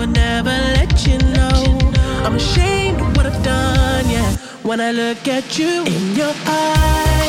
would never let you know. I'm ashamed of what I've done, yeah. When I look at you in your eyes.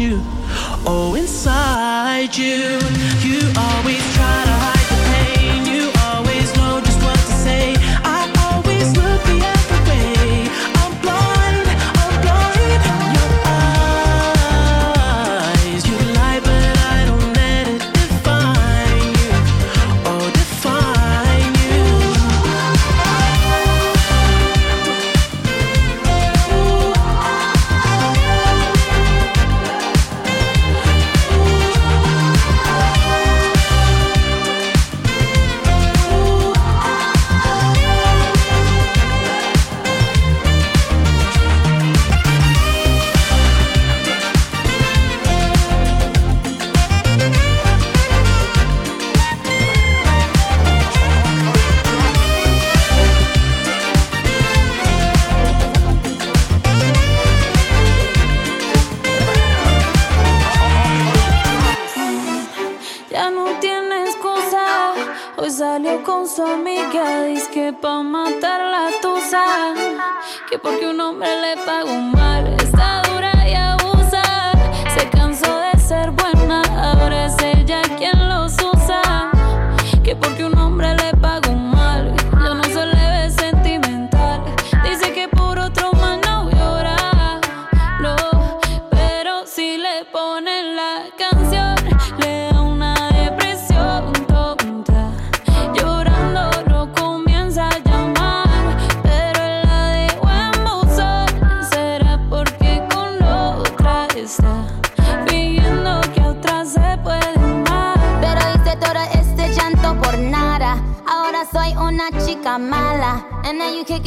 you. Oh, inside. que porque un hombre le pagó mal.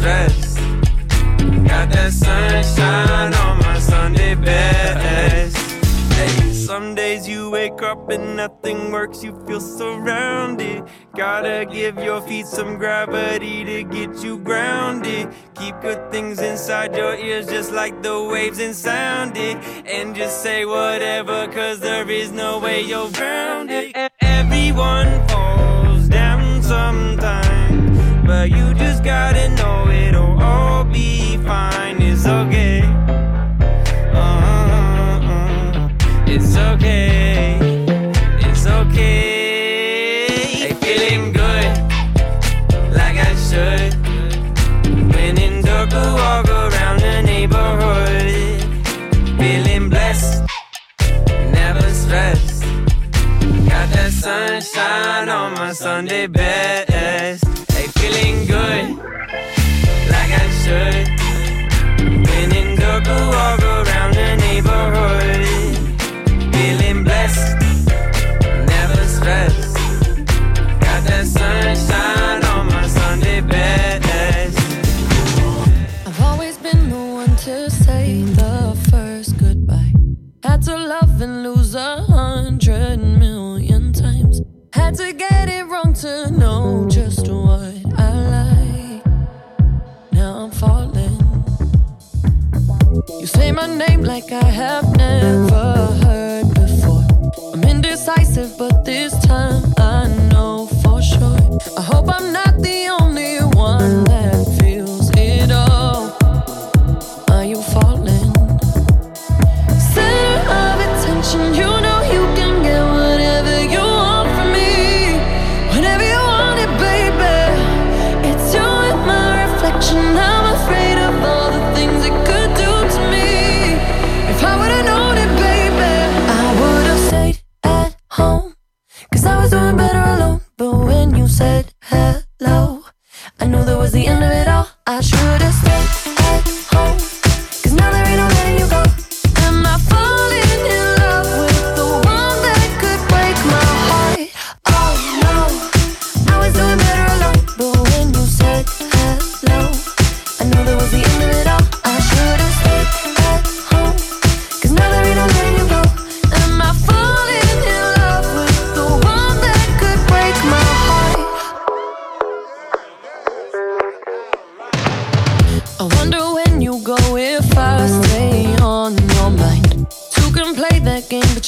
stress. Got that sunshine on my Sunday best. Hey, some days you wake up and nothing works, you feel surrounded. Gotta give your feet some gravity to get you grounded. Keep good things inside your ears, just like the waves and sound it. And just say whatever, cause there is no way you're grounded. Everyone falls down sometimes but you just gotta know it'll all be fine. It's okay. Uh, uh, uh. It's okay. It's okay.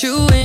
you in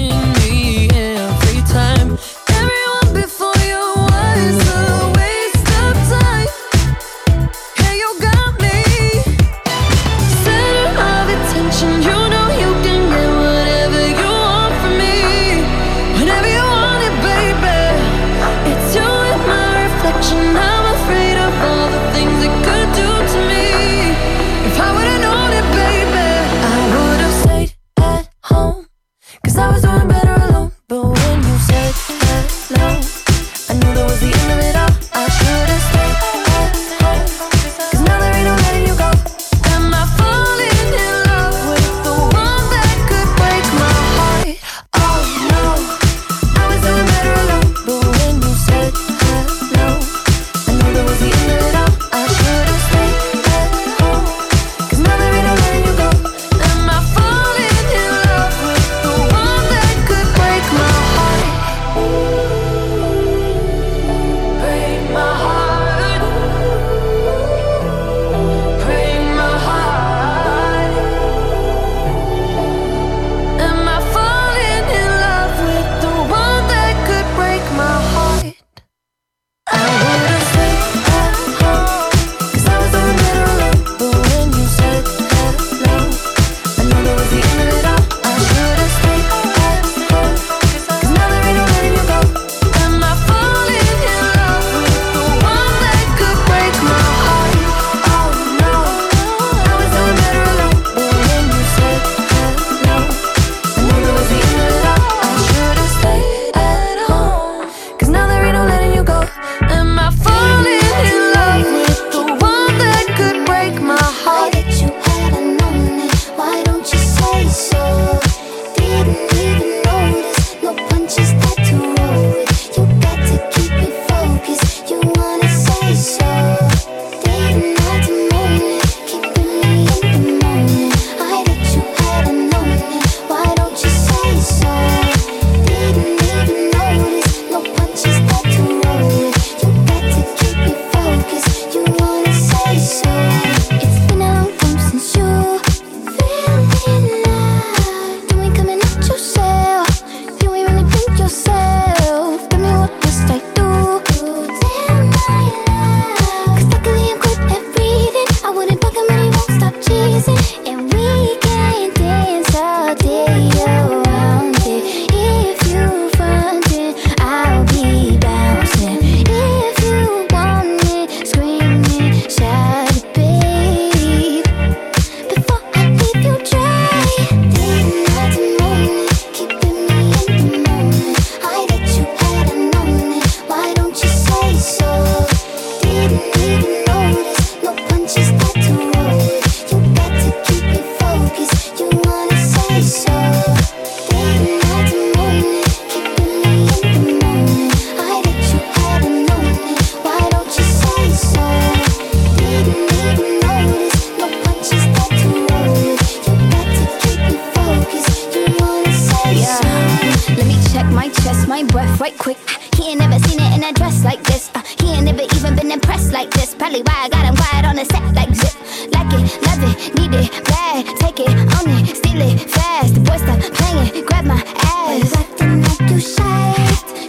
right quick. He ain't never seen it in a dress like this. Uh, he ain't never even been impressed like this. Probably why I got him quiet on the set like zip. Like it, love it, need it, bad. Take it, own it, steal it, fast. The boy stop playing, grab my ass. Acting like you shy.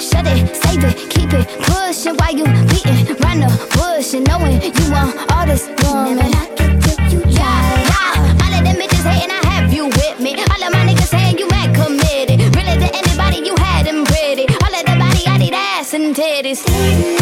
Shut it, save it, keep it, pushing Why you beating round the bush and knowing you want all this woman. titties.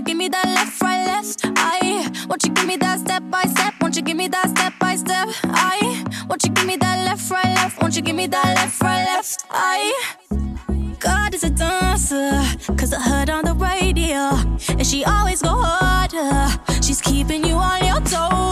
you give me that left, right, left? I won't you give me that step by step? Won't you give me that step by step? I won't you give me that left, right, left? Won't you give me that left, right, left? I God is a dancer, cause I heard on the radio, and she always go harder. She's keeping you on your toes.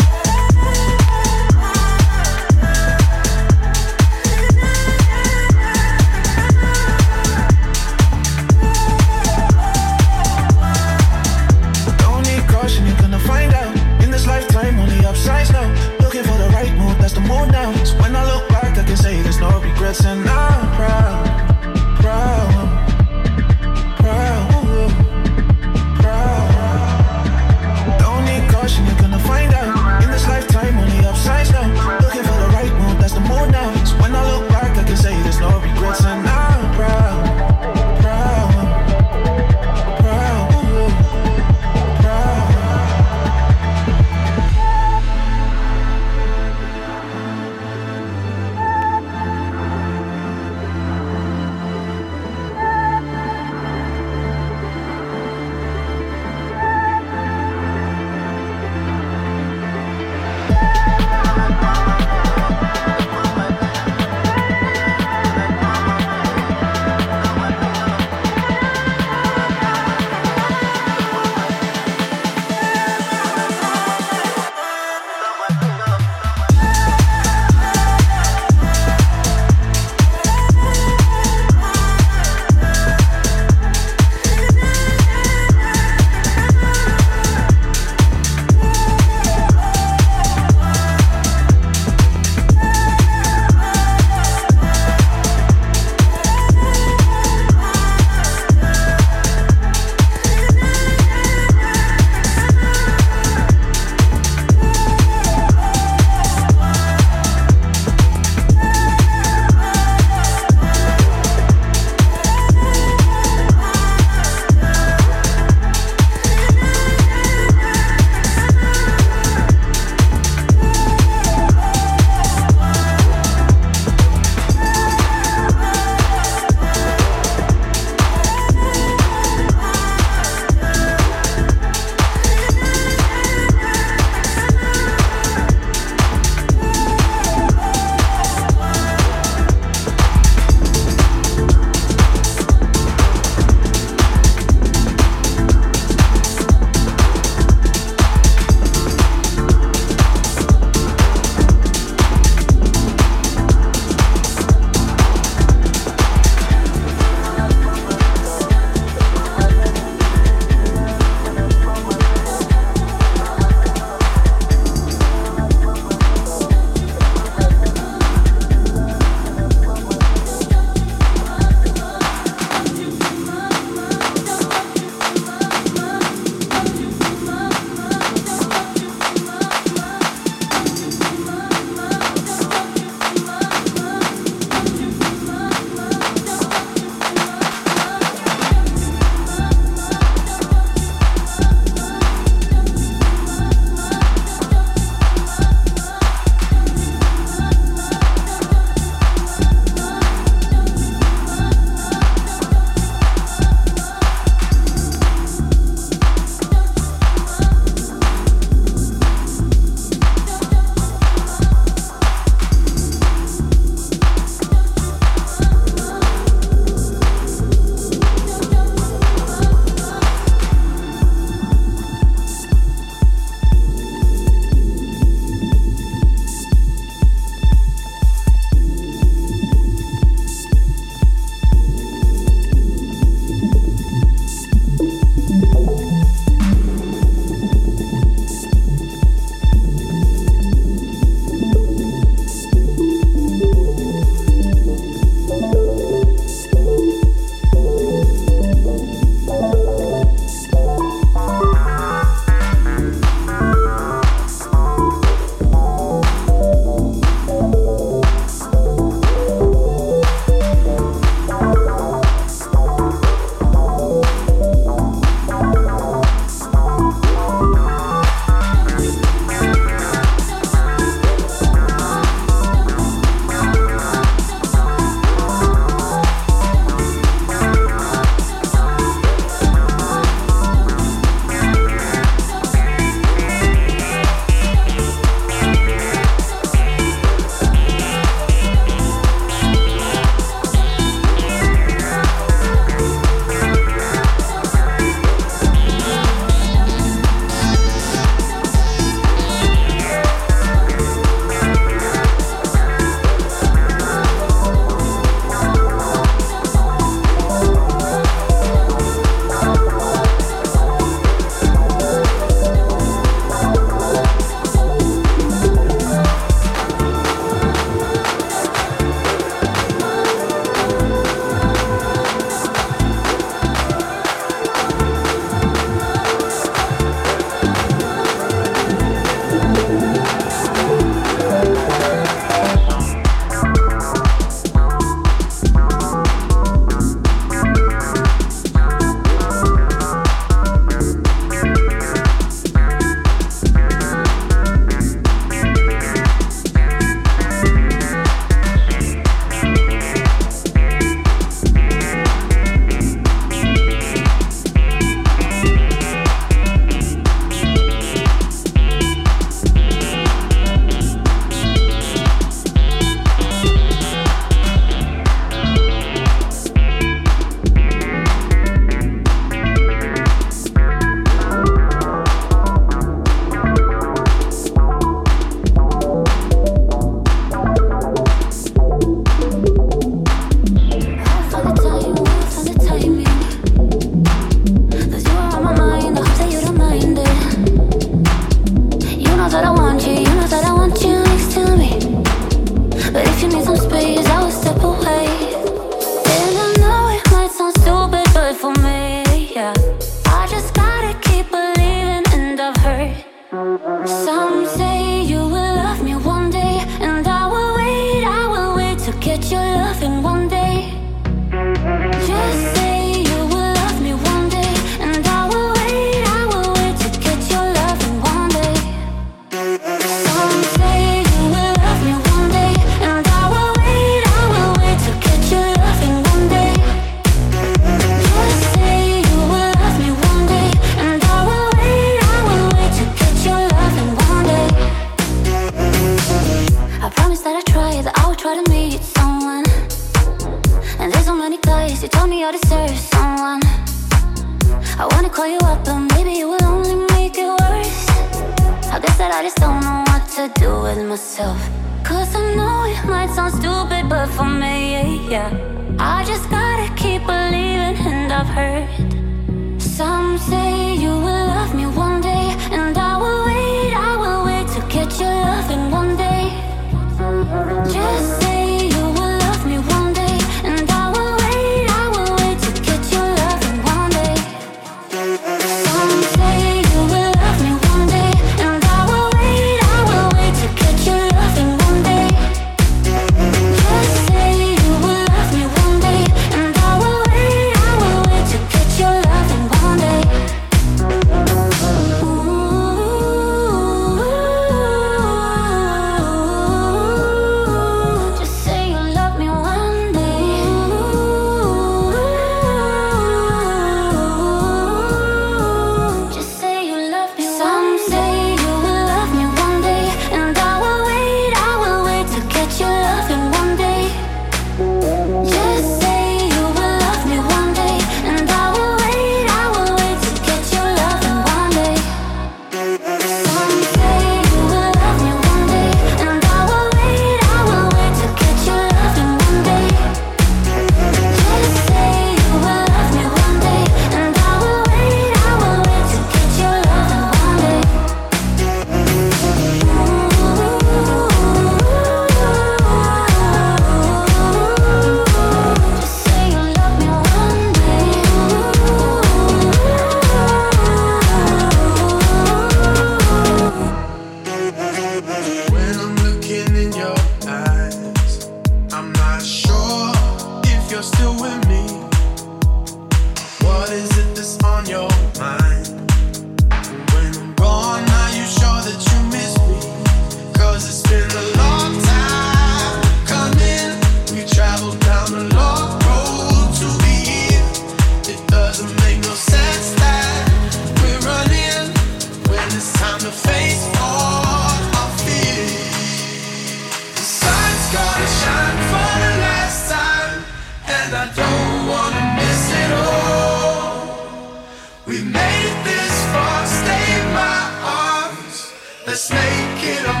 snake in a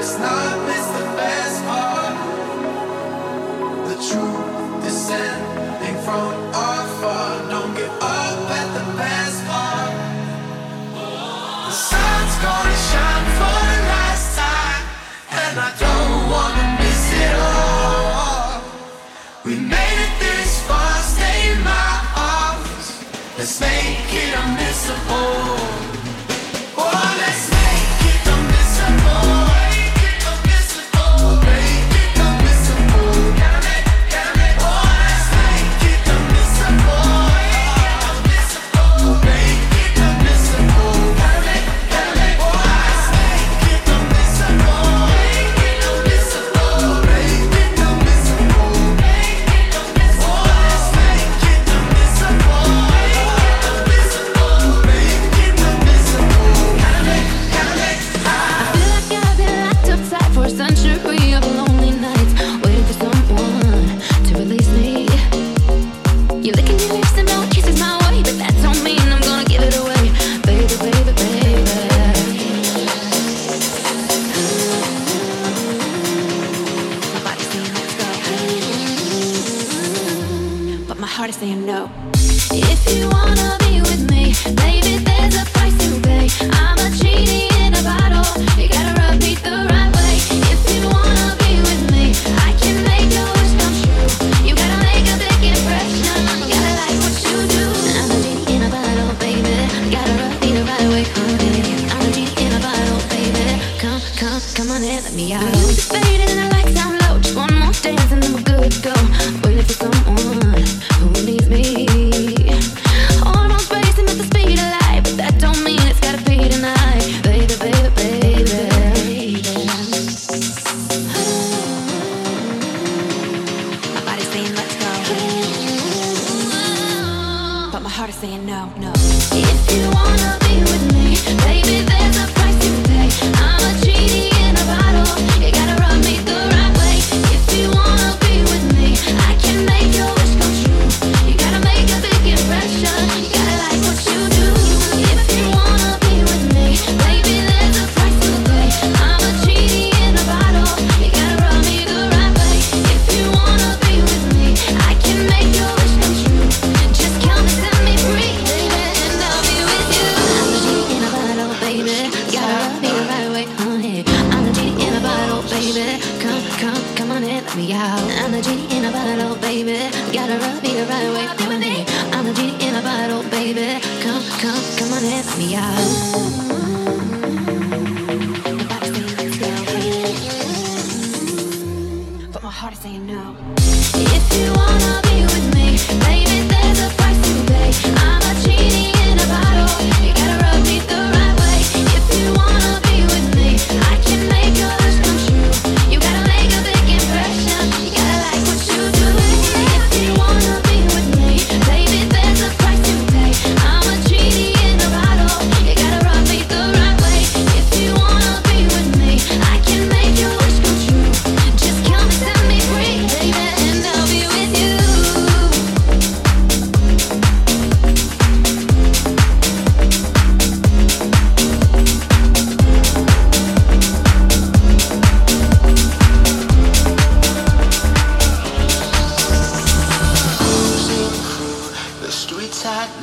It's not.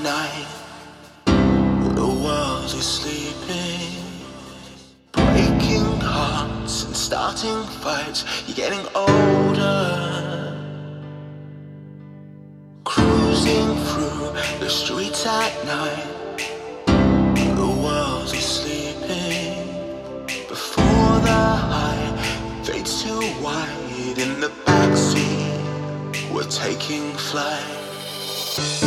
night, the world is sleeping. Breaking hearts and starting fights, you're getting older. Cruising through the streets at night, the world is sleeping. Before the high fades too wide, in the backseat, we're taking flight.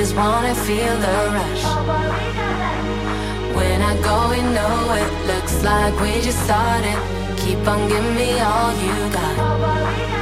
across town and I go, you know it looks like we just started. Keep on giving me all you caught.